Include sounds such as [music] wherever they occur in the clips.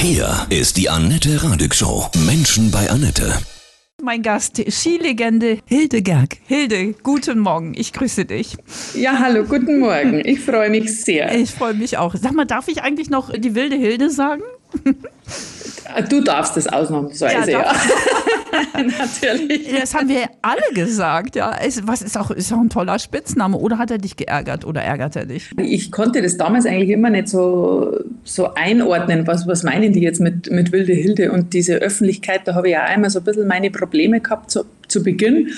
Hier ist die Annette Radig Show. Menschen bei Annette. Mein Gast, Skilegende Hilde Gerg. Hilde, guten Morgen, ich grüße dich. Ja, hallo, guten Morgen. Ich freue mich sehr. Ich freue mich auch. Sag mal, darf ich eigentlich noch die wilde Hilde sagen? Du darfst es ausnahmsweise, ja. ja. [laughs] Natürlich. Das haben wir alle gesagt, ja. Es, was ist auch, ist auch ein toller Spitzname. Oder hat er dich geärgert oder ärgert er dich? Ich konnte das damals eigentlich immer nicht so, so einordnen. Was, was meinen die jetzt mit, mit Wilde Hilde und diese Öffentlichkeit? Da habe ich ja einmal so ein bisschen meine Probleme gehabt zu, zu Beginn.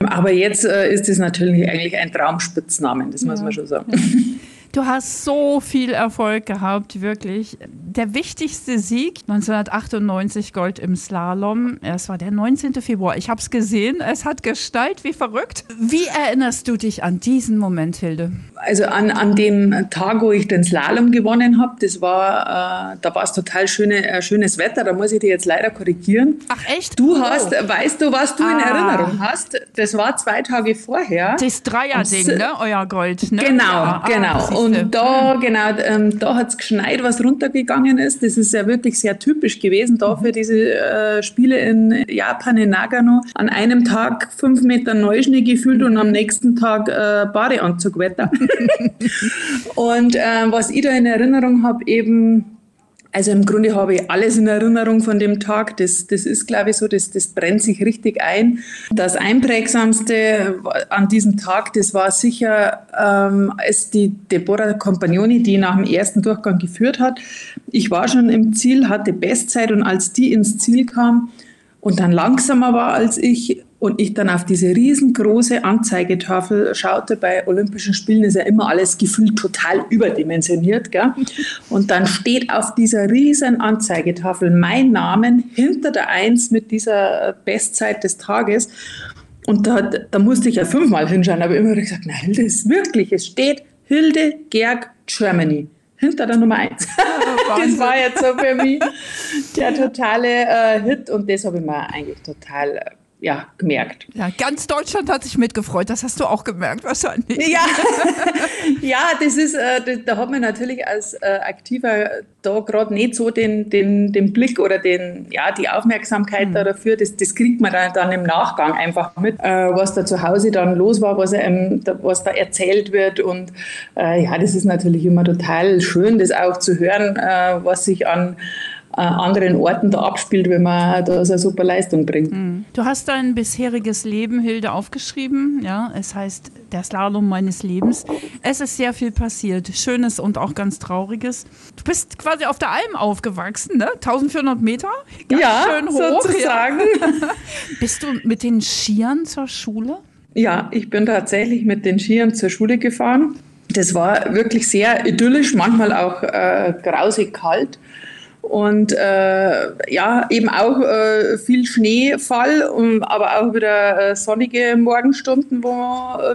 Aber jetzt äh, ist es natürlich eigentlich ein Traumspitznamen, das ja. muss man schon sagen. [laughs] Du hast so viel Erfolg gehabt, wirklich. Der wichtigste Sieg 1998 Gold im Slalom. Es war der 19. Februar. Ich habe es gesehen. Es hat Gestalt wie verrückt. Wie erinnerst du dich an diesen Moment, Hilde? Also an, an dem Tag, wo ich den Slalom gewonnen habe, das war, äh, da war es total schöne, äh, schönes Wetter. Da muss ich dir jetzt leider korrigieren. Ach echt? Du hast, oh. weißt du, was du ah. in Erinnerung hast? Das war zwei Tage vorher. Das Dreier-Ding, ne? Euer Gold, ne? Genau, ja. genau. Ah, und da, genau, ähm, da hat es geschneit, was runtergegangen ist. Das ist ja wirklich sehr typisch gewesen da für diese äh, Spiele in Japan, in Nagano. An einem Tag fünf Meter Neuschnee gefühlt und am nächsten Tag äh, Badeanzugwetter. [laughs] und äh, was ich da in Erinnerung habe, eben also im Grunde habe ich alles in Erinnerung von dem Tag. Das, das ist, glaube ich, so, das, das brennt sich richtig ein. Das Einprägsamste an diesem Tag, das war sicher, ähm, als die Deborah Compagnoni, die nach dem ersten Durchgang geführt hat. Ich war schon im Ziel, hatte Bestzeit und als die ins Ziel kam und dann langsamer war als ich, und ich dann auf diese riesengroße Anzeigetafel schaute, bei Olympischen Spielen ist ja immer alles gefühlt total überdimensioniert. Gell? Und dann steht auf dieser riesen Anzeigetafel mein Name hinter der Eins mit dieser Bestzeit des Tages. Und da, da musste ich ja fünfmal hinschauen, aber immer gesagt, na Hilde, ist wirklich, es steht Hilde Gerg Germany hinter der Nummer eins. [laughs] das war jetzt so für mich der totale äh, Hit und das habe ich mir eigentlich total äh, ja, gemerkt. Ja, ganz Deutschland hat sich mitgefreut. Das hast du auch gemerkt, wahrscheinlich. Ja, [laughs] ja das ist, äh, da hat man natürlich als äh, Aktiver da gerade nicht so den, den, den Blick oder den, ja, die Aufmerksamkeit mhm. da dafür. Das, das kriegt man dann, dann im Nachgang einfach mit, äh, was da zu Hause dann los war, was, ähm, da, was da erzählt wird. Und äh, ja, das ist natürlich immer total schön, das auch zu hören, äh, was sich an äh, anderen Orten da abspielt, wenn man da so eine super Leistung bringt. Mhm. Du hast dein bisheriges Leben, Hilde, aufgeschrieben. Ja, es heißt der Slalom meines Lebens. Es ist sehr viel passiert, Schönes und auch ganz Trauriges. Du bist quasi auf der Alm aufgewachsen, ne? 1400 Meter, ganz ja, schön hoch. Sozusagen. Ja. [laughs] bist du mit den Skiern zur Schule? Ja, ich bin tatsächlich mit den Skiern zur Schule gefahren. Das war wirklich sehr idyllisch, manchmal auch äh, grausig kalt und äh, ja, eben auch äh, viel Schneefall, um, aber auch wieder äh, sonnige Morgenstunden, wo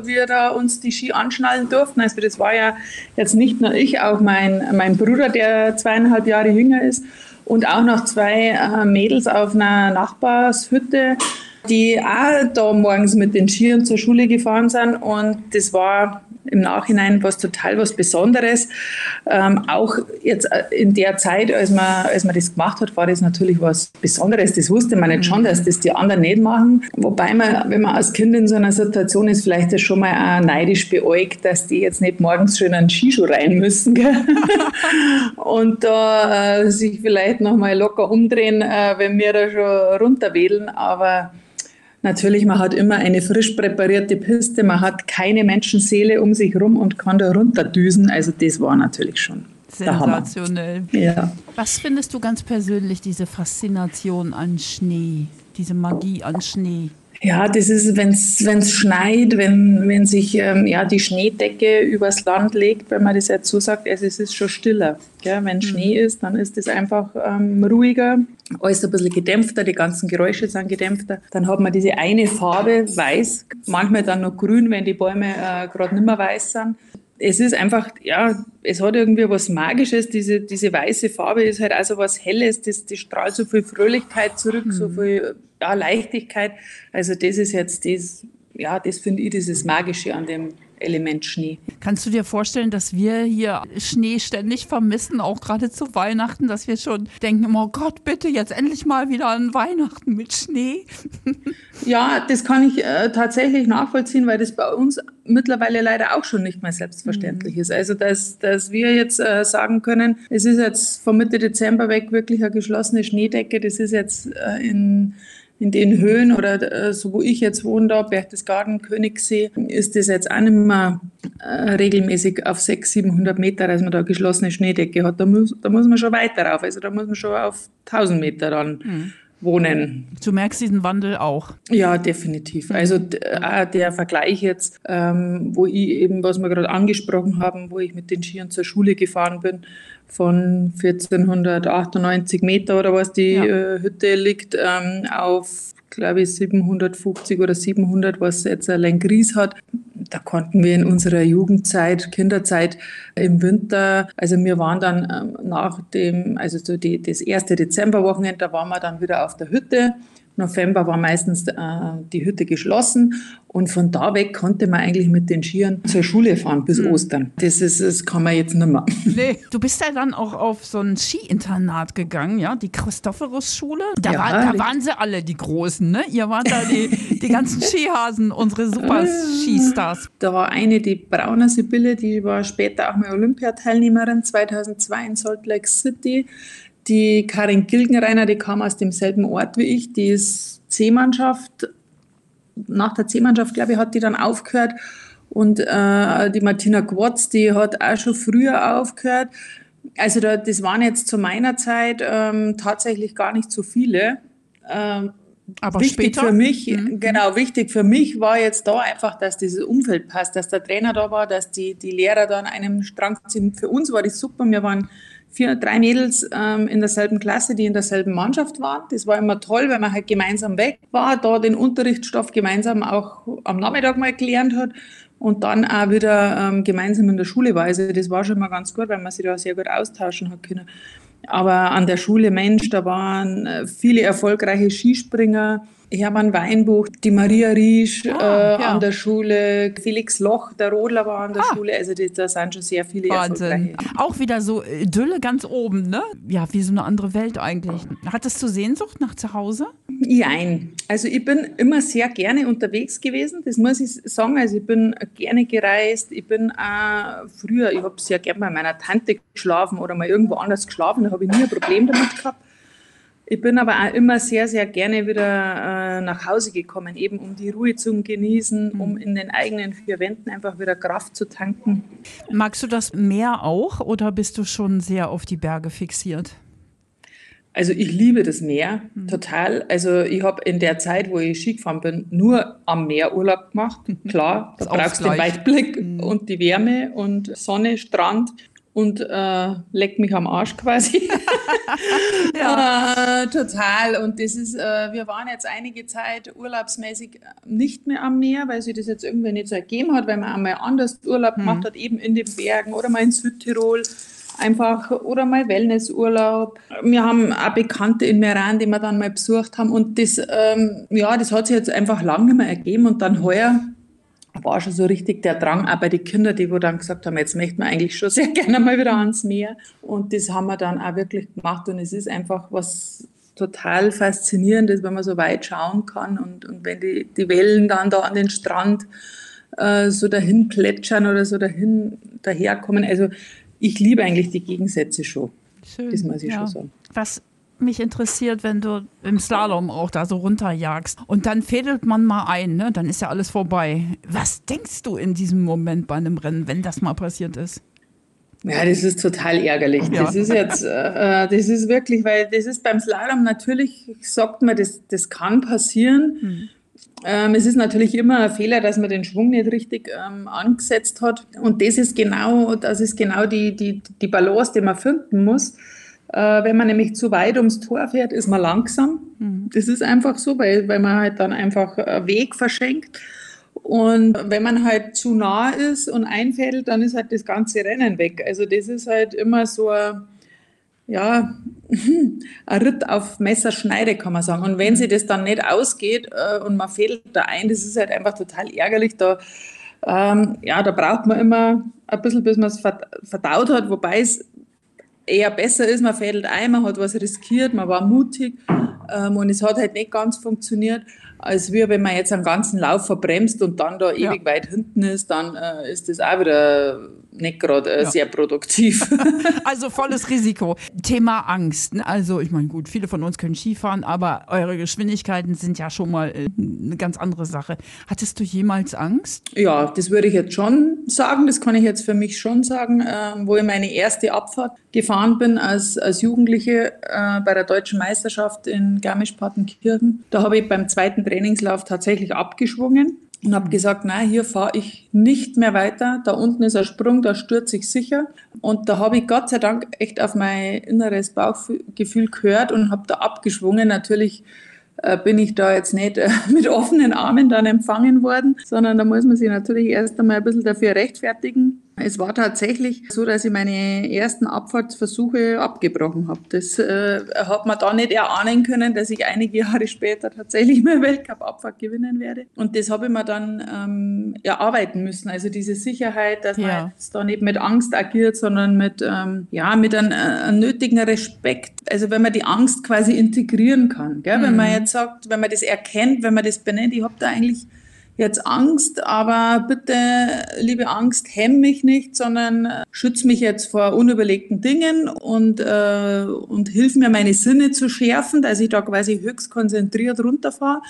wir da uns die Ski anschnallen durften. Also das war ja jetzt nicht nur ich, auch mein, mein Bruder, der zweieinhalb Jahre jünger ist und auch noch zwei äh, Mädels auf einer Nachbarshütte, die auch da morgens mit den Skiern zur Schule gefahren sind und das war im Nachhinein was total was Besonderes. Ähm, auch jetzt äh, in der Zeit, als man, als man das gemacht hat, war das natürlich was Besonderes. Das wusste man nicht schon, dass das die anderen nicht machen. Wobei man, wenn man als Kind in so einer Situation ist, vielleicht das schon mal auch neidisch beäugt, dass die jetzt nicht morgens schön einen Skischuh rein müssen. [laughs] Und da äh, sich vielleicht nochmal locker umdrehen, äh, wenn wir da schon runterwedeln. Aber Natürlich, man hat immer eine frisch präparierte Piste, man hat keine Menschenseele um sich herum und kann da runterdüsen. Also das war natürlich schon sensationell. Ja. Was findest du ganz persönlich diese Faszination an Schnee, diese Magie an Schnee? Ja, das ist, wenn es schneit, wenn, wenn sich ähm, ja, die Schneedecke übers Land legt, wenn man das jetzt so sagt, also es ist schon stiller. Gell? Wenn mhm. Schnee ist, dann ist es einfach ähm, ruhiger, alles ein bisschen gedämpfter, die ganzen Geräusche sind gedämpfter. Dann hat man diese eine Farbe, weiß, manchmal dann noch grün, wenn die Bäume äh, gerade nicht mehr weiß sind es ist einfach, ja, es hat irgendwie was Magisches. Diese, diese weiße Farbe ist halt also was Helles, das, das strahlt so viel Fröhlichkeit zurück, mhm. so viel ja, Leichtigkeit. Also das ist jetzt das, ja, das finde ich dieses Magische an dem Element Schnee. Kannst du dir vorstellen, dass wir hier Schnee ständig vermissen, auch gerade zu Weihnachten, dass wir schon denken, oh Gott, bitte jetzt endlich mal wieder an Weihnachten mit Schnee? [laughs] Ja, das kann ich äh, tatsächlich nachvollziehen, weil das bei uns mittlerweile leider auch schon nicht mehr selbstverständlich mhm. ist. Also, dass, dass wir jetzt äh, sagen können, es ist jetzt von Mitte Dezember weg wirklich eine geschlossene Schneedecke, das ist jetzt äh, in in den Höhen oder äh, so wo ich jetzt wohne, da Berchtesgaden, Königssee, ist das jetzt auch nicht mehr äh, regelmäßig auf 600, 700 Meter, dass man da geschlossene Schneedecke hat. Da muss, da muss man schon weiter rauf. Also da muss man schon auf 1000 Meter dann. Mhm wohnen. Du merkst diesen Wandel auch. Ja, definitiv. Also äh, der Vergleich jetzt, ähm, wo ich eben, was wir gerade angesprochen haben, wo ich mit den Skiern zur Schule gefahren bin, von 1498 Meter oder was die ja. äh, Hütte liegt, ähm, auf, glaube ich, 750 oder 700, was jetzt allein Gries hat. Da konnten wir in unserer Jugendzeit, Kinderzeit im Winter, also wir waren dann ähm, nach dem, also so die, das erste Dezemberwochenende, da waren wir dann wieder auf der Hütte November war meistens äh, die Hütte geschlossen und von da weg konnte man eigentlich mit den Skiern zur Schule fahren bis mhm. Ostern. Das, ist, das kann man jetzt nicht mehr. [laughs] Nee. Du bist ja dann auch auf so ein Skiinternat gegangen, ja, die Christophorus-Schule. Da, ja, war, da waren sie alle die Großen, ne? Ihr wart da die, die ganzen [laughs] Skihasen, unsere super Skistars. Da war eine, die Brauner Sibylle, die war später auch mal Olympiateilnehmerin 2002 in Salt Lake City. Die Karin Gilgenreiner, die kam aus demselben Ort wie ich, die ist C-Mannschaft. Nach der C-Mannschaft, glaube ich, hat die dann aufgehört. Und äh, die Martina Quatz, die hat auch schon früher aufgehört. Also da, das waren jetzt zu meiner Zeit ähm, tatsächlich gar nicht so viele. Ähm, aber wichtig später? für mich, mhm. genau, wichtig für mich war jetzt da einfach, dass dieses Umfeld passt, dass der Trainer da war, dass die, die Lehrer da an einem Strang ziehen. Für uns war das super. Wir waren vier, drei Mädels ähm, in derselben Klasse, die in derselben Mannschaft waren. Das war immer toll, weil man halt gemeinsam weg war, da den Unterrichtsstoff gemeinsam auch am Nachmittag mal gelernt hat und dann auch wieder ähm, gemeinsam in der Schule war. Also das war schon mal ganz gut, weil man sich da sehr gut austauschen hat können. Aber an der Schule, Mensch, da waren äh, viele erfolgreiche Skispringer, Hermann Weinbuch, die Maria Riesch ah, äh, ja. an der Schule, Felix Loch, der Rodler war an der ah. Schule. Also da sind schon sehr viele Wahnsinn. Auch wieder so Idylle ganz oben, ne? Ja, wie so eine andere Welt eigentlich. Hattest du Sehnsucht nach zu Hause? Nein. Also ich bin immer sehr gerne unterwegs gewesen, das muss ich sagen. Also ich bin gerne gereist. Ich bin auch früher, ich habe sehr gerne bei meiner Tante geschlafen oder mal irgendwo anders geschlafen. Da habe ich nie ein Problem damit gehabt. Ich bin aber auch immer sehr, sehr gerne wieder äh, nach Hause gekommen, eben um die Ruhe zu genießen, um mhm. in den eigenen vier Wänden einfach wieder Kraft zu tanken. Magst du das Meer auch oder bist du schon sehr auf die Berge fixiert? Also ich liebe das Meer mhm. total. Also ich habe in der Zeit, wo ich Ski gefahren bin, nur am Meer Urlaub gemacht. [laughs] Klar, da brauchst du den Weitblick mhm. und die Wärme und Sonne, Strand und äh, leckt mich am Arsch quasi. [laughs] ja. äh, total. Und das ist, äh, wir waren jetzt einige Zeit urlaubsmäßig nicht mehr am Meer, weil sich das jetzt irgendwie nicht so ergeben hat, weil man einmal anders Urlaub hm. gemacht hat, eben in den Bergen oder mal in Südtirol. Einfach oder mal Wellnessurlaub. Wir haben auch Bekannte in Meran, die wir dann mal besucht haben. Und das, ähm, ja, das hat sich jetzt einfach lange nicht mehr ergeben. Und dann heuer war schon so richtig der Drang, auch bei den Kindern, die wo dann gesagt haben, jetzt möchten wir eigentlich schon sehr [laughs] gerne mal wieder ans Meer. Und das haben wir dann auch wirklich gemacht. Und es ist einfach was total Faszinierendes, wenn man so weit schauen kann und, und wenn die, die Wellen dann da an den Strand äh, so dahin plätschern oder so dahin daherkommen. Also ich liebe eigentlich die Gegensätze schon. Schön. Das muss ich ja. schon sagen. Was mich interessiert, wenn du im Slalom auch da so runterjagst und dann fädelt man mal ein, ne? dann ist ja alles vorbei. Was denkst du in diesem Moment bei einem Rennen, wenn das mal passiert ist? Ja, das ist total ärgerlich. Ja. Das ist jetzt, [laughs] äh, das ist wirklich, weil das ist beim Slalom natürlich, sagt man, das, das kann passieren. Hm. Ähm, es ist natürlich immer ein Fehler, dass man den Schwung nicht richtig ähm, angesetzt hat. Und das ist genau, das ist genau die, die, die Balance, die man finden muss. Äh, wenn man nämlich zu weit ums Tor fährt, ist man langsam. Mhm. Das ist einfach so, weil, weil man halt dann einfach Weg verschenkt. Und wenn man halt zu nah ist und einfädelt, dann ist halt das ganze Rennen weg. Also das ist halt immer so, ja, ja, [laughs] ein Ritt auf Messerschneide, kann man sagen. Und wenn sie das dann nicht ausgeht äh, und man fädelt da ein, das ist halt einfach total ärgerlich. Da, ähm, ja, da braucht man immer ein bisschen, bis man es verdaut hat, wobei es eher besser ist, man fädelt ein, man hat was riskiert, man war mutig ähm, und es hat halt nicht ganz funktioniert als wir, wenn man jetzt einen ganzen Lauf verbremst und dann da ewig ja. weit hinten ist, dann äh, ist das auch wieder nicht gerade äh, ja. sehr produktiv. [laughs] also volles Risiko. Thema Angst. Ne? Also ich meine, gut, viele von uns können Skifahren, aber eure Geschwindigkeiten sind ja schon mal äh, eine ganz andere Sache. Hattest du jemals Angst? Ja, das würde ich jetzt schon sagen. Das kann ich jetzt für mich schon sagen, äh, wo ich meine erste Abfahrt gefahren bin als, als Jugendliche äh, bei der deutschen Meisterschaft in Garmisch-Partenkirchen. Da habe ich beim zweiten Trainingslauf tatsächlich abgeschwungen und habe gesagt, nein, hier fahre ich nicht mehr weiter. Da unten ist ein Sprung, da stürze ich sicher. Und da habe ich Gott sei Dank echt auf mein inneres Bauchgefühl gehört und habe da abgeschwungen. Natürlich äh, bin ich da jetzt nicht äh, [laughs] mit offenen Armen dann empfangen worden, sondern da muss man sich natürlich erst einmal ein bisschen dafür rechtfertigen. Es war tatsächlich so, dass ich meine ersten Abfahrtsversuche abgebrochen habe. Das äh, hat man da nicht erahnen können, dass ich einige Jahre später tatsächlich mal Weltcup-Abfahrt gewinnen werde. Und das habe ich mir dann ähm, erarbeiten müssen. Also diese Sicherheit, dass ja. man jetzt da nicht mit Angst agiert, sondern mit, ähm, ja, mit einem, äh, einem, nötigen Respekt. Also wenn man die Angst quasi integrieren kann. Gell? Mhm. Wenn man mhm. jetzt sagt, wenn man das erkennt, wenn man das benennt, ich habe da eigentlich jetzt Angst, aber bitte, liebe Angst, hemm mich nicht, sondern äh, schütze mich jetzt vor unüberlegten Dingen und, äh, und hilf mir, meine Sinne zu schärfen, dass ich da quasi höchst konzentriert runterfahre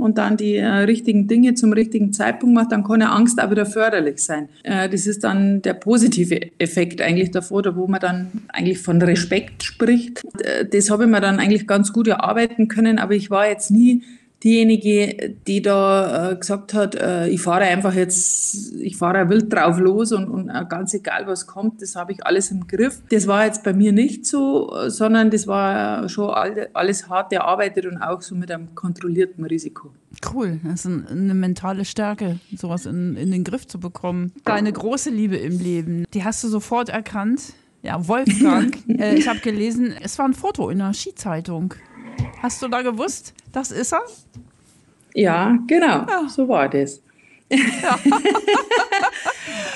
und dann die äh, richtigen Dinge zum richtigen Zeitpunkt mache, dann kann ja Angst auch wieder förderlich sein. Äh, das ist dann der positive Effekt eigentlich davor, da wo man dann eigentlich von Respekt spricht. Äh, das habe ich mir dann eigentlich ganz gut erarbeiten können, aber ich war jetzt nie diejenige, die da äh, gesagt hat, äh, ich fahre einfach jetzt, ich fahre wild drauf los und, und äh, ganz egal was kommt, das habe ich alles im Griff. Das war jetzt bei mir nicht so, sondern das war schon alles hart erarbeitet und auch so mit einem kontrollierten Risiko. Cool, das ist eine mentale Stärke, sowas in, in den Griff zu bekommen. Deine große Liebe im Leben, die hast du sofort erkannt. Ja, Wolfgang, [laughs] äh, ich habe gelesen, es war ein Foto in einer Skizeitung. Hast du da gewusst, das ist er? Ja, genau. Ja. So war das. Ja.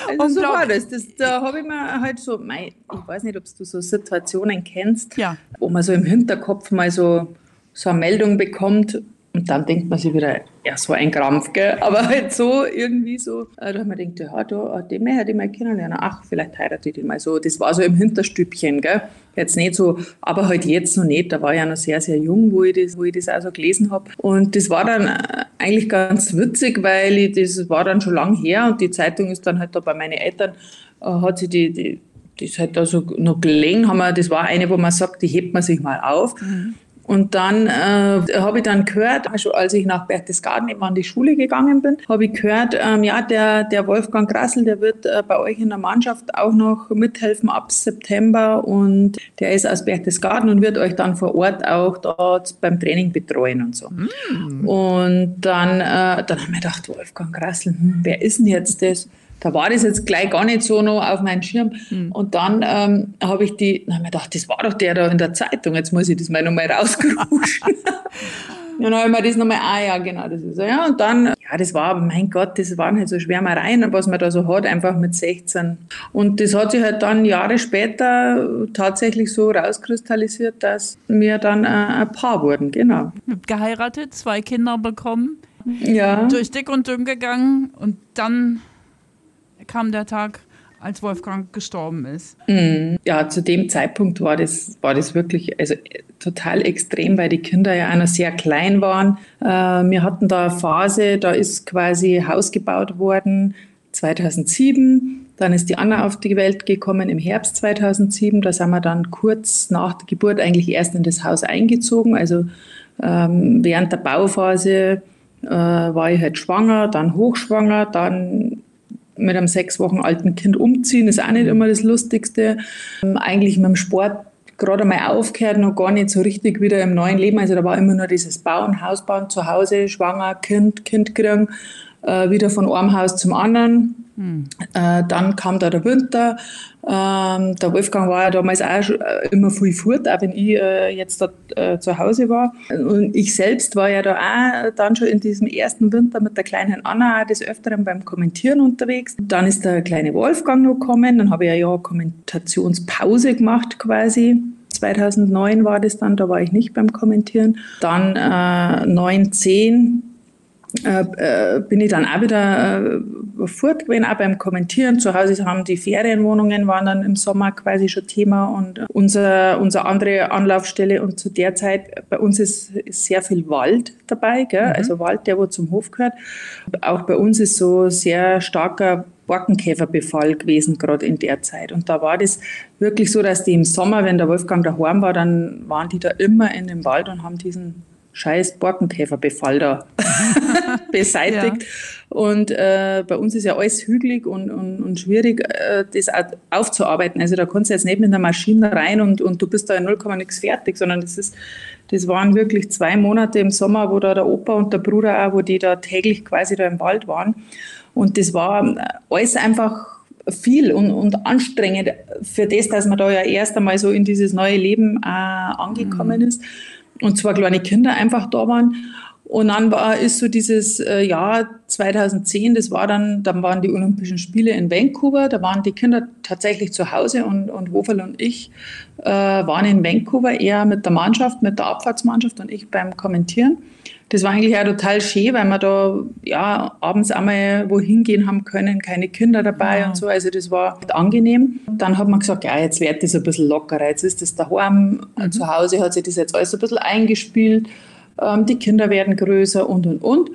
[laughs] also so war das. das da habe ich mir halt so, ich weiß nicht, ob du so Situationen kennst, ja. wo man so im Hinterkopf mal so, so eine Meldung bekommt und dann denkt man sich wieder, ja, so ein Krampf, gell? [laughs] Aber halt so irgendwie so, äh, da hat man gedacht, ja, da, äh, den hätte ich mal kennenlernen. Ach, vielleicht heirate ich den mal so. Das war so im Hinterstübchen, gell? Jetzt nicht so, aber halt jetzt noch nicht. Da war ich ja noch sehr, sehr jung, wo ich das, wo ich das auch so gelesen habe. Und das war dann äh, eigentlich ganz witzig, weil ich, das war dann schon lang her und die Zeitung ist dann halt da bei meinen Eltern, hat sie die, die das halt da so noch gelegen, haben wir, das war eine, wo man sagt, die hebt man sich mal auf. Mhm. Und dann äh, habe ich dann gehört, also als ich nach Berchtesgaden eben an die Schule gegangen bin, habe ich gehört, ähm, ja, der, der Wolfgang Grassel, der wird äh, bei euch in der Mannschaft auch noch mithelfen ab September und der ist aus Berchtesgaden und wird euch dann vor Ort auch dort beim Training betreuen und so. Mm. Und dann, äh, dann haben wir gedacht, Wolfgang Grassel, hm, wer ist denn jetzt das? Da war das jetzt gleich gar nicht so noch auf meinem Schirm. Mhm. Und dann ähm, habe ich die, dann habe ich gedacht, das war doch der da in der Zeitung, jetzt muss ich das mal nochmal rausgeruschen. Und [laughs] dann habe ich mir das nochmal, ah ja, genau, das ist so. Ja, und dann, ja, das war, mein Gott, das waren halt so Schwärmereien, was man da so hat, einfach mit 16. Und das hat sich halt dann Jahre später tatsächlich so rauskristallisiert, dass wir dann äh, ein Paar wurden, genau. Geheiratet, zwei Kinder bekommen, ja. durch dick und dünn gegangen und dann kam der Tag, als Wolfgang gestorben ist. Mm, ja, zu dem Zeitpunkt war das, war das wirklich also, total extrem, weil die Kinder ja auch noch sehr klein waren. Äh, wir hatten da eine Phase, da ist quasi Haus gebaut worden 2007. Dann ist die Anna auf die Welt gekommen im Herbst 2007. Da sind wir dann kurz nach der Geburt eigentlich erst in das Haus eingezogen. Also ähm, während der Bauphase äh, war ich halt schwanger, dann hochschwanger, dann mit einem sechs Wochen alten Kind umziehen, ist auch nicht immer das Lustigste. Ähm, eigentlich mit dem Sport gerade einmal aufgehört, noch gar nicht so richtig wieder im neuen Leben. Also da war immer nur dieses Bauen, Hausbauen zu Hause, schwanger, Kind, Kind kriegen. Äh, wieder von einem Haus zum anderen. Hm. Äh, dann kam da der Winter. Ähm, der Wolfgang war ja damals auch äh, immer viel fort, auch wenn ich äh, jetzt da äh, zu Hause war. Und ich selbst war ja da auch dann schon in diesem ersten Winter mit der kleinen Anna des Öfteren beim Kommentieren unterwegs. Dann ist der kleine Wolfgang noch gekommen. Dann habe ich ja Jahr Kommentationspause gemacht quasi. 2009 war das dann, da war ich nicht beim Kommentieren. Dann äh, 9, 10 äh, äh, bin ich dann auch wieder äh, fort gewesen, auch beim Kommentieren. Zu Hause haben die Ferienwohnungen waren dann im Sommer quasi schon Thema und unser, unsere andere Anlaufstelle und zu der Zeit bei uns ist, ist sehr viel Wald dabei, gell? Mhm. also Wald, der wo zum Hof gehört. Auch bei uns ist so sehr starker Borkenkäferbefall gewesen, gerade in der Zeit. Und da war das wirklich so, dass die im Sommer, wenn der Wolfgang daheim war, dann waren die da immer in dem Wald und haben diesen scheiß Borkenkäferbefall [laughs] da beseitigt. Ja. Und äh, bei uns ist ja alles hügelig und, und, und schwierig, äh, das aufzuarbeiten. Also da kannst du jetzt nicht mit einer Maschine rein und, und du bist da in 0, nichts fertig, sondern das ist, das waren wirklich zwei Monate im Sommer, wo da der Opa und der Bruder auch, wo die da täglich quasi da im Wald waren. Und das war alles einfach viel und, und anstrengend für das, dass man da ja erst einmal so in dieses neue Leben äh, angekommen mhm. ist und zwei kleine Kinder einfach da waren. Und dann war, ist so dieses äh, Jahr 2010, das war dann, dann waren die Olympischen Spiele in Vancouver, da waren die Kinder tatsächlich zu Hause und, und Hoferl und ich äh, waren in Vancouver eher mit der Mannschaft, mit der Abfahrtsmannschaft und ich beim Kommentieren. Das war eigentlich auch total schön, weil wir da ja, abends einmal wohin gehen haben können, keine Kinder dabei ja. und so. Also das war angenehm. Dann hat man gesagt, ja, jetzt wird das ein bisschen lockerer. Jetzt ist das daheim. Mhm. Zu Hause hat sich das jetzt alles ein bisschen eingespielt. Ähm, die Kinder werden größer und, und, und.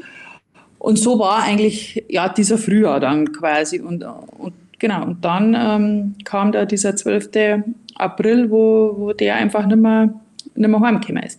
Und so war eigentlich ja dieser Frühjahr dann quasi. Und, und genau, und dann ähm, kam da dieser 12. April, wo, wo der einfach nicht mehr, nicht mehr heimgekommen ist.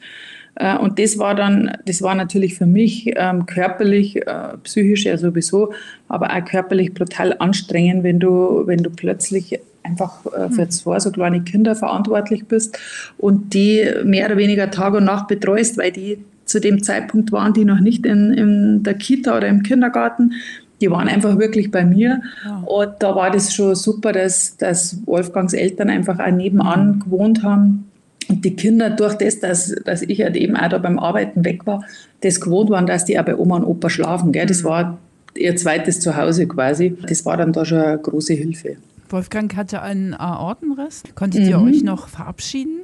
Äh, und das war dann, das war natürlich für mich ähm, körperlich, äh, psychisch ja sowieso, aber auch körperlich brutal anstrengend, wenn du, wenn du plötzlich einfach äh, für hm. zwei so kleine Kinder verantwortlich bist und die mehr oder weniger Tag und Nacht betreust, weil die zu dem Zeitpunkt waren die noch nicht in, in der Kita oder im Kindergarten. Die waren einfach wirklich bei mir. Ja. Und da war das schon super, dass, dass Wolfgangs Eltern einfach auch nebenan hm. gewohnt haben und die Kinder, durch das, dass, dass ich halt eben auch da beim Arbeiten weg war, das gewohnt waren, dass die auch bei Oma und Opa schlafen. Gell? Das mhm. war ihr zweites Zuhause quasi. Das war dann da schon eine große Hilfe. Wolfgang hatte einen Aortenriss. Konntet ihr mhm. euch noch verabschieden?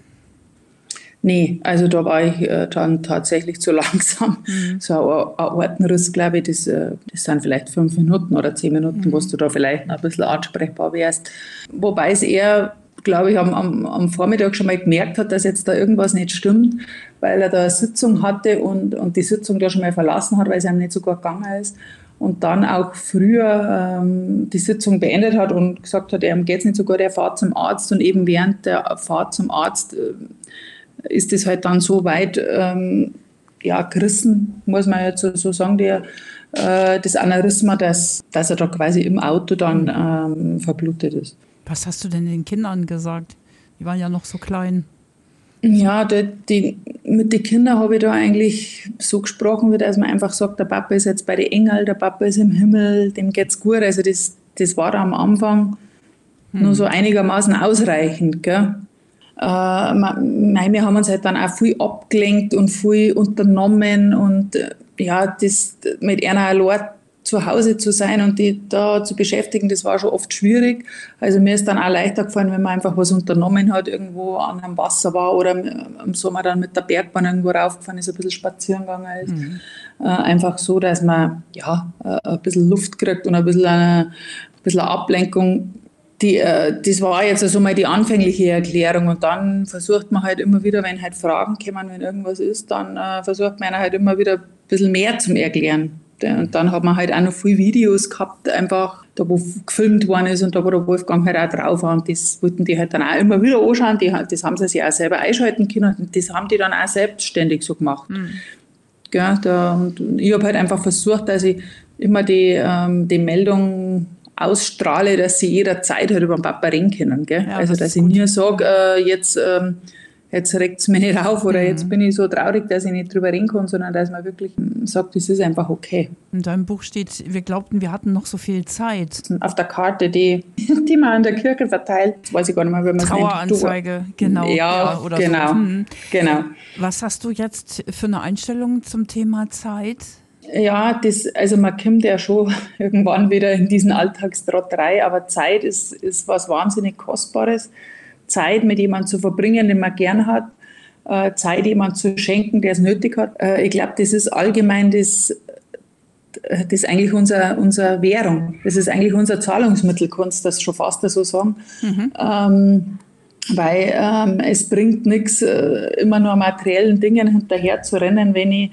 Nee, also da war ich äh, dann tatsächlich zu [laughs] langsam. Mhm. So ein Aortenriss, glaube ich, das, äh, das sind vielleicht fünf Minuten oder zehn Minuten, mhm. wo du da vielleicht ein bisschen ansprechbar wärst. Wobei es eher glaube ich, am, am, am, Vormittag schon mal gemerkt hat, dass jetzt da irgendwas nicht stimmt, weil er da eine Sitzung hatte und, und die Sitzung da schon mal verlassen hat, weil es ihm nicht so gut gegangen ist. Und dann auch früher ähm, die Sitzung beendet hat und gesagt hat, ihm geht es nicht so gut, er fährt zum Arzt. Und eben während der Fahrt zum Arzt äh, ist es halt dann so weit ähm, ja, gerissen, muss man jetzt so, so sagen, der, äh, das Aneurysma, dass, dass er da quasi im Auto dann ähm, verblutet ist. Was hast du denn den Kindern gesagt? Die waren ja noch so klein. Ja, die, die, mit den Kindern habe ich da eigentlich so gesprochen, wie dass man einfach sagt, der Papa ist jetzt bei den Engeln, der Papa ist im Himmel, dem geht's gut. Also das, das war am Anfang hm. nur so einigermaßen ausreichend. Gell? Äh, wir haben uns halt dann auch viel abgelenkt und viel unternommen und äh, ja, das mit einer allein zu Hause zu sein und die da zu beschäftigen, das war schon oft schwierig. Also mir ist dann auch leichter gefallen, wenn man einfach was unternommen hat, irgendwo an einem Wasser war oder im Sommer dann mit der Bergbahn irgendwo raufgefahren ist, ein bisschen spazieren gegangen ist. Mhm. Äh, einfach so, dass man ja, äh, ein bisschen Luft kriegt und ein bisschen eine, ein bisschen Ablenkung. Die, äh, das war jetzt also mal die anfängliche Erklärung und dann versucht man halt immer wieder, wenn halt Fragen kommen, wenn irgendwas ist, dann äh, versucht man halt immer wieder ein bisschen mehr zum Erklären. Und dann hat man halt auch noch viele Videos gehabt, einfach da, wo gefilmt worden ist und da, wo der Wolfgang halt auch drauf war. Und das wollten die halt dann auch immer wieder anschauen. Die, das haben sie sich auch selber einschalten können. Und das haben die dann auch selbstständig so gemacht. Mhm. Ja, da, und ich habe halt einfach versucht, dass ich immer die, ähm, die Meldung ausstrahle, dass sie jederzeit halt über den Papa reden können. Gell? Ja, also, dass ich nie sage, äh, jetzt. Ähm, jetzt regt es mich nicht auf oder mhm. jetzt bin ich so traurig, dass ich nicht drüber reden kann, sondern dass man wirklich sagt, es ist einfach okay. In deinem Buch steht, wir glaubten, wir hatten noch so viel Zeit. Auf der Karte, die, [laughs] die man an der Kirche verteilt, weiß ich gar nicht mehr, wie man es nennt. Traueranzeige, genau. Ja, ja oder genau, so. mhm. genau. Was hast du jetzt für eine Einstellung zum Thema Zeit? Ja, das, also man kommt ja schon [laughs] irgendwann wieder in diesen Alltagstrott rein, aber Zeit ist, ist was wahnsinnig Kostbares. Zeit mit jemandem zu verbringen, den man gern hat, äh, Zeit jemandem zu schenken, der es nötig hat. Äh, ich glaube, das ist allgemein das, das ist eigentlich unser, unsere Währung. Das ist eigentlich unser Zahlungsmittel, kannst du das schon fast so sagen. Mhm. Ähm, weil ähm, es bringt nichts, äh, immer nur materiellen Dingen hinterher zu rennen, wenn ich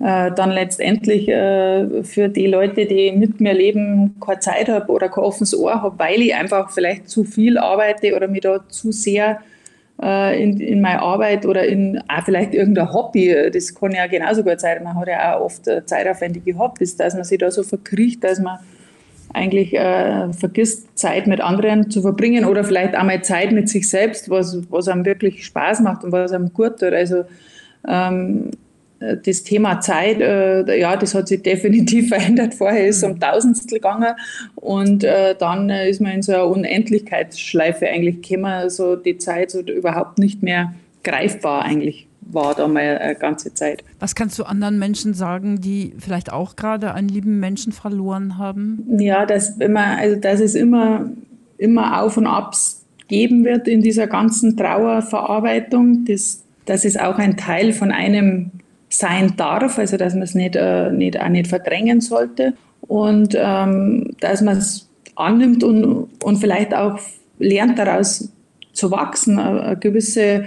äh, dann letztendlich äh, für die Leute, die mit mir leben, keine Zeit habe oder kein offenes Ohr habe, weil ich einfach vielleicht zu viel arbeite oder mich da zu sehr äh, in, in meine Arbeit oder in auch vielleicht irgendein Hobby, das kann ja genauso gut sein. Man hat ja auch oft zeitaufwendige Hobbys, dass man sich da so verkriecht, dass man eigentlich äh, vergisst, Zeit mit anderen zu verbringen oder vielleicht auch mal Zeit mit sich selbst, was, was einem wirklich Spaß macht und was einem gut tut. Also ähm, das Thema Zeit, äh, ja, das hat sich definitiv [laughs] verändert. Vorher ist es um Tausendstel gegangen und äh, dann ist man in so einer Unendlichkeitsschleife eigentlich gekommen, so die Zeit so überhaupt nicht mehr greifbar eigentlich war da mal eine ganze Zeit. Was kannst du anderen Menschen sagen, die vielleicht auch gerade einen lieben Menschen verloren haben? Ja, dass, immer, also, dass es immer, immer Auf und Abs geben wird in dieser ganzen Trauerverarbeitung, dass, dass es auch ein Teil von einem sein darf, also dass man es nicht, äh, nicht, auch nicht verdrängen sollte und ähm, dass man es annimmt und, und vielleicht auch lernt daraus zu wachsen. Eine gewisse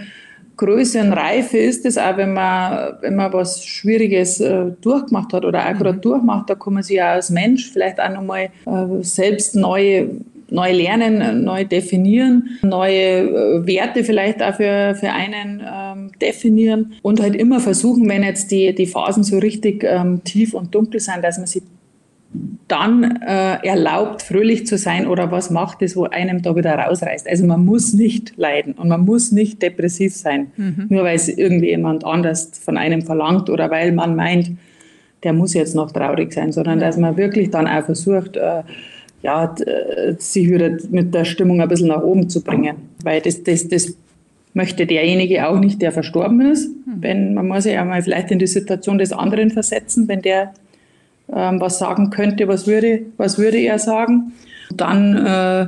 Größe und Reife ist es auch, wenn man, wenn man was Schwieriges äh, durchgemacht hat oder auch gerade mhm. durchmacht, da kann man sich auch als Mensch vielleicht auch nochmal äh, selbst neu neu lernen, neu definieren, neue äh, Werte vielleicht auch für, einen ähm, definieren und halt immer versuchen, wenn jetzt die, die Phasen so richtig ähm, tief und dunkel sind, dass man sich dann äh, erlaubt, fröhlich zu sein oder was macht es, wo einem da wieder rausreißt. Also man muss nicht leiden und man muss nicht depressiv sein, mhm. nur weil es irgendwie jemand anders von einem verlangt oder weil man meint, der muss jetzt noch traurig sein, sondern dass man wirklich dann auch versucht, äh, ja, sich wieder mit der Stimmung ein bisschen nach oben zu bringen. Weil das, das, das möchte derjenige auch nicht, der verstorben ist. Hm. Wenn, man muss sich ja mal vielleicht in die Situation des anderen versetzen, wenn der ähm, was sagen könnte, was würde, was würde er sagen. Dann äh,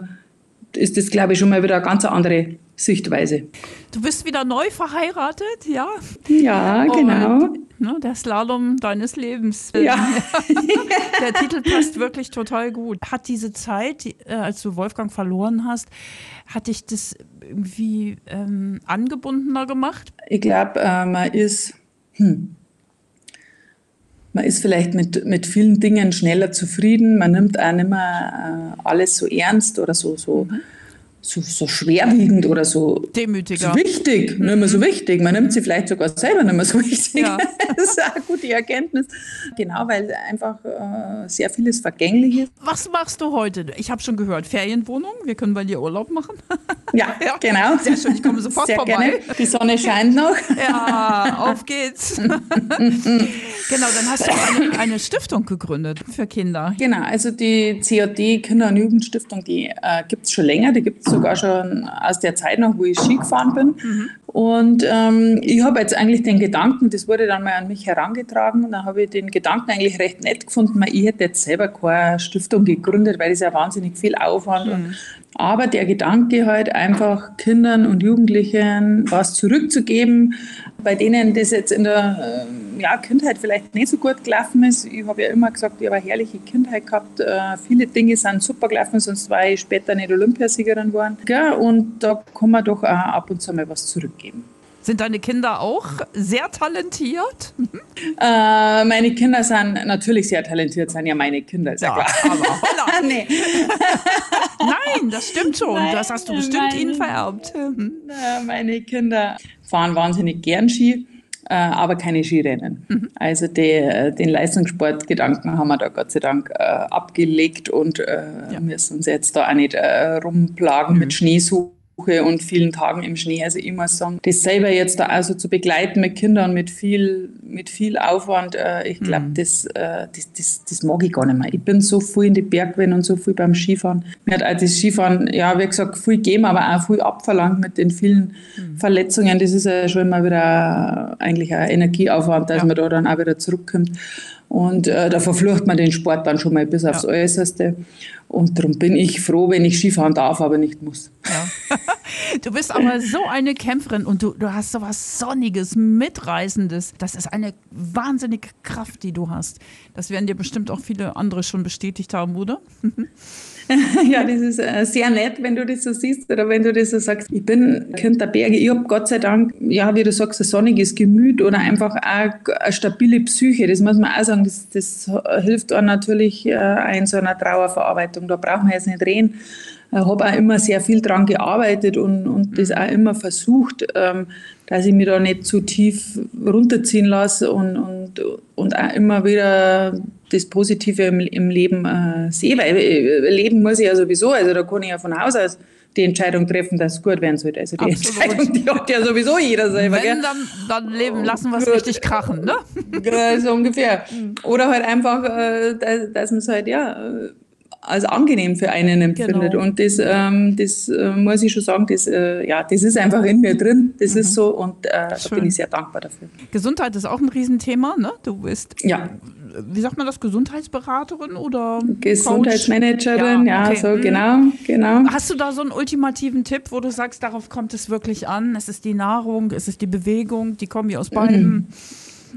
ist das, glaube ich, schon mal wieder eine ganz andere Sichtweise. Du bist wieder neu verheiratet, ja? Ja, genau. Ne, der Slalom deines Lebens. Ja. [laughs] der Titel passt wirklich total gut. Hat diese Zeit, äh, als du Wolfgang verloren hast, hat dich das irgendwie ähm, angebundener gemacht? Ich glaube, äh, man ist, hm, man ist vielleicht mit, mit vielen Dingen schneller zufrieden. Man nimmt auch nicht mehr äh, alles so ernst oder so, so mhm so, so schwerwiegend oder so, Demütiger. so wichtig, mhm. nicht mehr so wichtig. Man nimmt sie vielleicht sogar selber nicht mehr so wichtig. Ja. [laughs] das ist eine gute Erkenntnis. Genau, weil einfach äh, sehr vieles vergänglich ist. Was machst du heute? Ich habe schon gehört, Ferienwohnung, wir können bei dir Urlaub machen. ja, [laughs] ja, genau. Sehr schön, ich komme sofort sehr vorbei. Gerne. Die Sonne scheint noch. [laughs] ja, auf geht's. genau, dann hast du eine, eine, Stiftung gegründet für Kinder. Genau, also die CAD Kinder- und Jugendstiftung, die äh, gibt es schon länger, die gibt es sogar schon aus der Zeit noch, wo ich Ski gefahren bin. Mhm. Und ähm, ich habe jetzt eigentlich den Gedanken, das wurde dann mal an mich herangetragen, und dann habe ich den Gedanken eigentlich recht nett gefunden, ich hätte jetzt selber keine Stiftung gegründet, weil das ja wahnsinnig viel Aufwand mhm. Aber der Gedanke halt einfach Kindern und Jugendlichen was zurückzugeben, bei denen das jetzt in der äh, ja, Kindheit vielleicht nicht so gut gelaufen ist. Ich habe ja immer gesagt, ich habe eine herrliche Kindheit gehabt. Äh, viele Dinge sind super gelaufen, sonst war ich später nicht Olympiasiegerin geworden. Ja, und da kann man doch auch ab und zu mal was zurückgeben. Sind deine Kinder auch sehr talentiert? Äh, meine Kinder sind natürlich sehr talentiert, sind ja meine Kinder, ist ja, ja klar. [laughs] Nee. Nein, das stimmt schon. Nein, das hast du bestimmt meine, ihnen vererbt. meine Kinder fahren wahnsinnig gern Ski. Äh, aber keine Skirennen. Mhm. Also die, den Leistungssportgedanken haben wir da Gott sei Dank äh, abgelegt und äh, ja. müssen uns jetzt da auch nicht rumplagen mhm. mit Schneeschuhen und vielen Tagen im Schnee. Also ich muss sagen, das selber jetzt da also zu begleiten mit Kindern mit viel, mit viel Aufwand, äh, ich glaube, mhm. das, äh, das, das, das mag ich gar nicht mehr. Ich bin so viel in die Bergwellen und so viel beim Skifahren. Mir hat auch das Skifahren, ja, wie gesagt, viel gegeben, aber auch viel abverlangt mit den vielen mhm. Verletzungen. Das ist ja schon immer wieder eigentlich ein Energieaufwand, dass ja. man da dann auch wieder zurückkommt. Und äh, da verflucht man den Sport dann schon mal bis aufs ja. Äußerste. Und darum bin ich froh, wenn ich Skifahren darf, aber nicht muss. Ja. [laughs] Du bist aber so eine Kämpferin und du, du hast so was Sonniges, Mitreißendes. Das ist eine wahnsinnige Kraft, die du hast. Das werden dir bestimmt auch viele andere schon bestätigt haben, oder? [laughs] ja, das ist äh, sehr nett, wenn du das so siehst oder wenn du das so sagst. Ich bin Kind der Berge. Ich habe Gott sei Dank, ja, wie du sagst, ein sonniges Gemüt oder einfach auch eine stabile Psyche. Das muss man auch sagen. Das, das hilft auch natürlich äh, in so einer Trauerverarbeitung. Da braucht man jetzt nicht reden. Habe auch immer sehr viel daran gearbeitet und, und das auch immer versucht, ähm, dass ich mich da nicht zu tief runterziehen lasse und, und, und auch immer wieder das Positive im, im Leben äh, sehe, weil äh, leben muss ich ja sowieso, also da kann ich ja von Haus aus die Entscheidung treffen, dass es gut werden sollte. Also die Absolut. Entscheidung, die hat ja sowieso jeder selber. Wenn, dann, dann leben, lassen wir es richtig krachen, ne? so ungefähr. Mhm. Oder halt einfach, äh, dass, dass man es halt, ja, als angenehm für einen empfindet. Genau. Und das, ähm, das äh, muss ich schon sagen, das, äh, ja, das ist einfach in mir drin. Das mhm. ist so und äh, da bin ich sehr dankbar dafür. Gesundheit ist auch ein Riesenthema, ne? Du bist ja wie sagt man das, Gesundheitsberaterin oder Gesundheitsmanagerin, ja, okay. so mhm. genau, genau. Hast du da so einen ultimativen Tipp, wo du sagst, darauf kommt es wirklich an? Es ist die Nahrung, es ist die Bewegung, die kommen ja aus beiden. Mhm.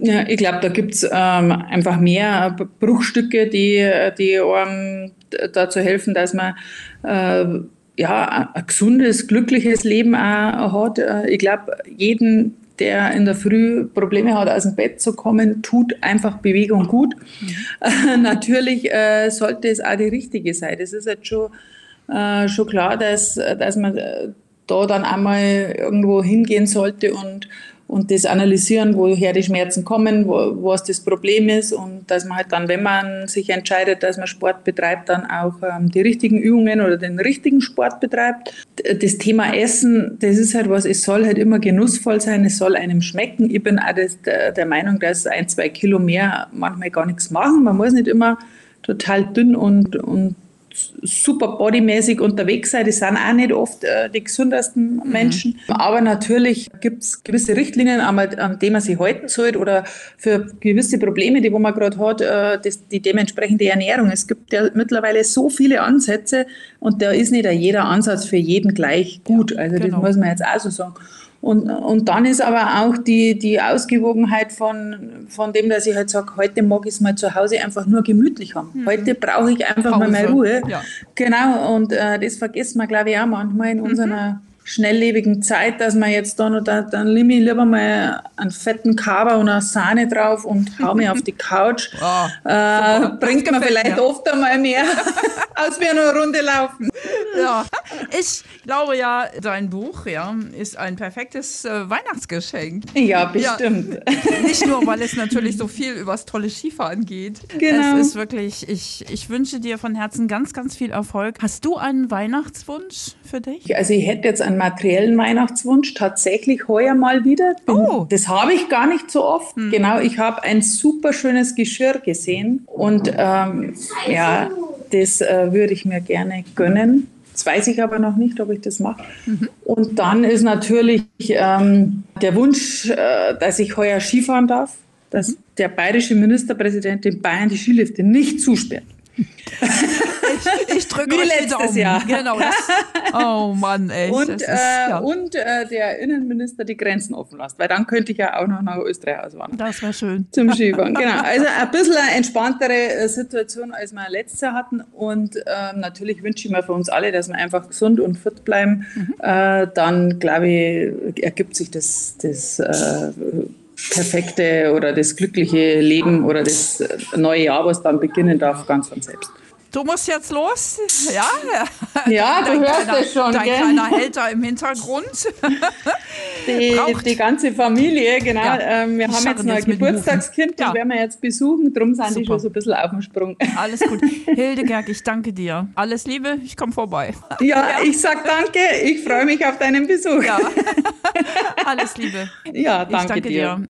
Ja, ich glaube, da gibt es ähm, einfach mehr Bruchstücke, die, die einem dazu helfen, dass man äh, ja, ein gesundes, glückliches Leben auch hat. Äh, ich glaube, jeden der in der Früh Probleme hat, aus dem Bett zu kommen, tut einfach Bewegung gut. Mhm. [laughs] Natürlich äh, sollte es auch die richtige sein. Das ist jetzt schon, äh, schon klar, dass, dass man äh, da dann einmal irgendwo hingehen sollte und und das analysieren, woher die Schmerzen kommen, wo, was das Problem ist und dass man halt dann, wenn man sich entscheidet, dass man Sport betreibt, dann auch ähm, die richtigen Übungen oder den richtigen Sport betreibt. Das Thema Essen, das ist halt was, es soll halt immer genussvoll sein, es soll einem schmecken. Ich bin auch das, der, der Meinung, dass ein, zwei Kilo mehr manchmal gar nichts machen. Man muss nicht immer total dünn und, und super bodymäßig unterwegs sein. Die sind auch nicht oft äh, die gesündesten mhm. Menschen. Aber natürlich gibt es gewisse Richtlinien, an denen man sich halten sollte oder für gewisse Probleme, die wo man gerade hat, äh, das, die dementsprechende Ernährung. Es gibt ja mittlerweile so viele Ansätze und da ist nicht jeder Ansatz für jeden gleich gut. Also genau. das muss man jetzt auch so sagen. Und, und dann ist aber auch die, die Ausgewogenheit von, von dem, dass ich halt sage, heute mag ich es mal zu Hause einfach nur gemütlich haben. Mhm. Heute brauche ich einfach Pause. mal meine Ruhe. Ja. Genau, und äh, das vergisst man, glaube ich, auch manchmal in mhm. unserer schnelllebigen Zeit, dass man jetzt da noch, da, dann nehme ich lieber mal einen fetten Kaba und eine Sahne drauf und hau mich auf die Couch. Oh, [laughs] äh, bringt mir vielleicht ja. oft einmal mehr, [laughs] als wir eine Runde laufen. Ja, ich glaube ja, dein Buch ja, ist ein perfektes äh, Weihnachtsgeschenk. Ja, bestimmt. Ja, [laughs] nicht nur, weil es natürlich so viel über das tolle Skifahren geht. Genau. Es ist wirklich, ich, ich wünsche dir von Herzen ganz, ganz viel Erfolg. Hast du einen Weihnachtswunsch für dich? Also ich hätte jetzt einen materiellen Weihnachtswunsch tatsächlich heuer mal wieder. Oh. Das habe ich gar nicht so oft. Hm. Genau, ich habe ein super schönes Geschirr gesehen und ähm, ja, das äh, würde ich mir gerne gönnen. Das weiß ich aber noch nicht, ob ich das mache. Mhm. Und dann ist natürlich ähm, der Wunsch, äh, dass ich heuer Skifahren darf, dass mhm. der bayerische Ministerpräsident in Bayern die Skilifte nicht zusperrt. Ich, ich drücke euch letztes Daumen. Jahr. Genau. Das, oh Mann, ey. Und, ist, äh, ja. und äh, der Innenminister die Grenzen offen lässt, weil dann könnte ich ja auch noch nach Österreich auswandern. Das wäre schön. Zum Skifahren, genau. Also ein bisschen eine entspanntere äh, Situation, als wir letztes Jahr hatten. Und ähm, natürlich wünsche ich mir für uns alle, dass wir einfach gesund und fit bleiben. Mhm. Äh, dann, glaube ich, ergibt sich das, das äh, perfekte oder das glückliche Leben oder das neue Jahr, was dann beginnen darf, ganz von selbst. du musst jetzt los. Ja, ja du hörst kleiner, es schon. Dein gell? kleiner da im Hintergrund. [laughs] Die, die ganze Familie, genau. Ja, ähm, wir haben jetzt noch ein Geburtstagskind, das ja. werden wir jetzt besuchen. Darum sind Super. die schon so ein bisschen auf dem Sprung. Alles gut. [laughs] Hildegerg, ich danke dir. Alles Liebe, ich komme vorbei. Ja, ja, ich sag danke. Ich freue mich auf deinen Besuch. Ja. [laughs] Alles Liebe. Ja, danke, danke dir. dir.